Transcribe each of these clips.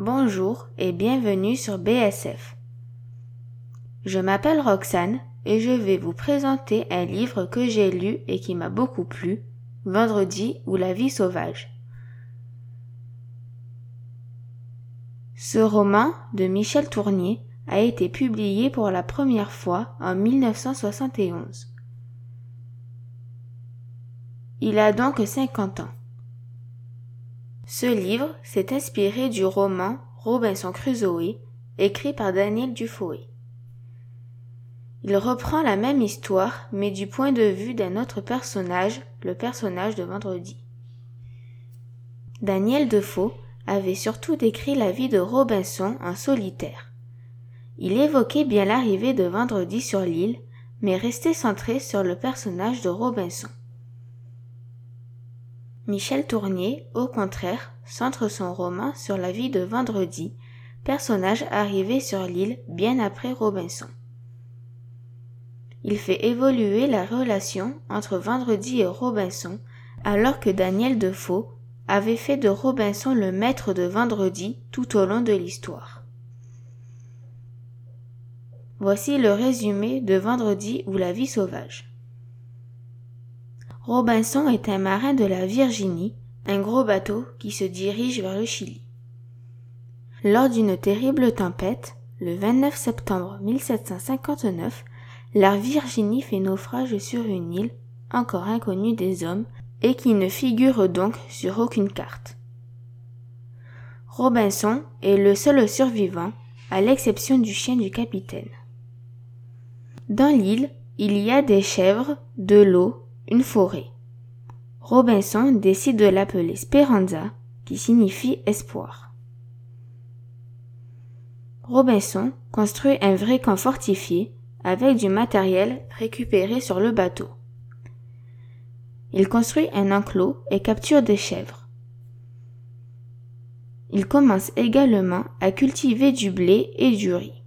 Bonjour et bienvenue sur BSF. Je m'appelle Roxane et je vais vous présenter un livre que j'ai lu et qui m'a beaucoup plu, Vendredi ou la vie sauvage. Ce roman de Michel Tournier a été publié pour la première fois en 1971. Il a donc 50 ans. Ce livre s'est inspiré du roman Robinson Crusoe, écrit par Daniel Dufoé. Il reprend la même histoire, mais du point de vue d'un autre personnage, le personnage de Vendredi. Daniel Defoe avait surtout décrit la vie de Robinson en solitaire. Il évoquait bien l'arrivée de Vendredi sur l'île, mais restait centré sur le personnage de Robinson. Michel Tournier, au contraire, centre son roman sur la vie de Vendredi, personnage arrivé sur l'île bien après Robinson. Il fait évoluer la relation entre Vendredi et Robinson, alors que Daniel Defoe avait fait de Robinson le maître de Vendredi tout au long de l'histoire. Voici le résumé de Vendredi ou la vie sauvage. Robinson est un marin de la Virginie, un gros bateau qui se dirige vers le Chili. Lors d'une terrible tempête, le 29 septembre 1759, la Virginie fait naufrage sur une île, encore inconnue des hommes, et qui ne figure donc sur aucune carte. Robinson est le seul survivant, à l'exception du chien du capitaine. Dans l'île, il y a des chèvres, de l'eau, une forêt. Robinson décide de l'appeler Speranza, qui signifie espoir. Robinson construit un vrai camp fortifié avec du matériel récupéré sur le bateau. Il construit un enclos et capture des chèvres. Il commence également à cultiver du blé et du riz.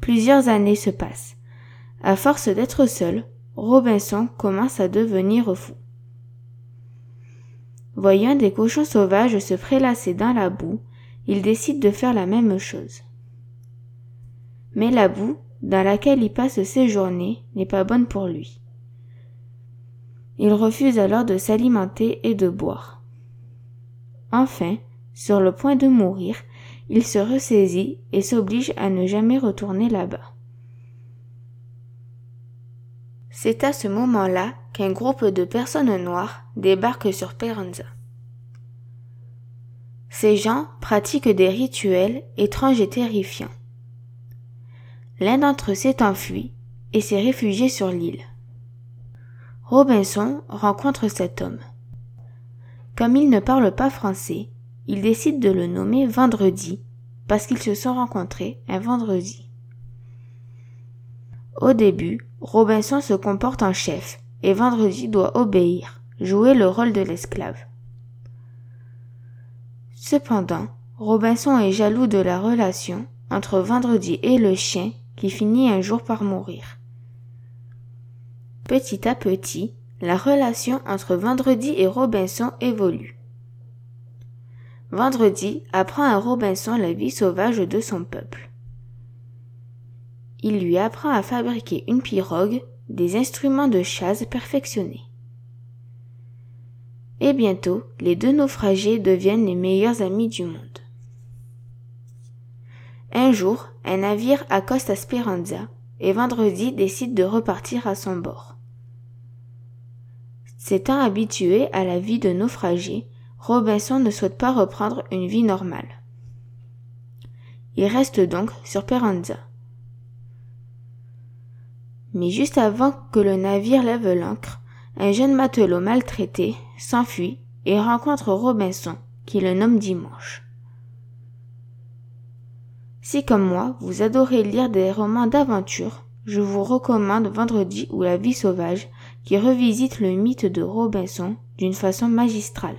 Plusieurs années se passent. À force d'être seul, Robinson commence à devenir fou. Voyant des cochons sauvages se prélasser dans la boue, il décide de faire la même chose. Mais la boue, dans laquelle il passe ses journées, n'est pas bonne pour lui. Il refuse alors de s'alimenter et de boire. Enfin, sur le point de mourir, il se ressaisit et s'oblige à ne jamais retourner là-bas. C'est à ce moment-là qu'un groupe de personnes noires débarque sur Peranza. Ces gens pratiquent des rituels étranges et terrifiants. L'un d'entre eux s'est enfui et s'est réfugié sur l'île. Robinson rencontre cet homme. Comme il ne parle pas français, il décide de le nommer Vendredi parce qu'ils se sont rencontrés un vendredi. Au début, Robinson se comporte en chef et Vendredi doit obéir, jouer le rôle de l'esclave. Cependant, Robinson est jaloux de la relation entre Vendredi et le chien qui finit un jour par mourir. Petit à petit, la relation entre Vendredi et Robinson évolue. Vendredi apprend à Robinson la vie sauvage de son peuple il lui apprend à fabriquer une pirogue, des instruments de chasse perfectionnés. Et bientôt, les deux naufragés deviennent les meilleurs amis du monde. Un jour, un navire accoste à Speranza et Vendredi décide de repartir à son bord. S'étant habitué à la vie de naufragé, Robinson ne souhaite pas reprendre une vie normale. Il reste donc sur Speranza mais juste avant que le navire lève l'ancre, un jeune matelot maltraité s'enfuit et rencontre Robinson, qui le nomme Dimanche. Si comme moi, vous adorez lire des romans d'aventure, je vous recommande Vendredi ou La vie sauvage, qui revisite le mythe de Robinson d'une façon magistrale.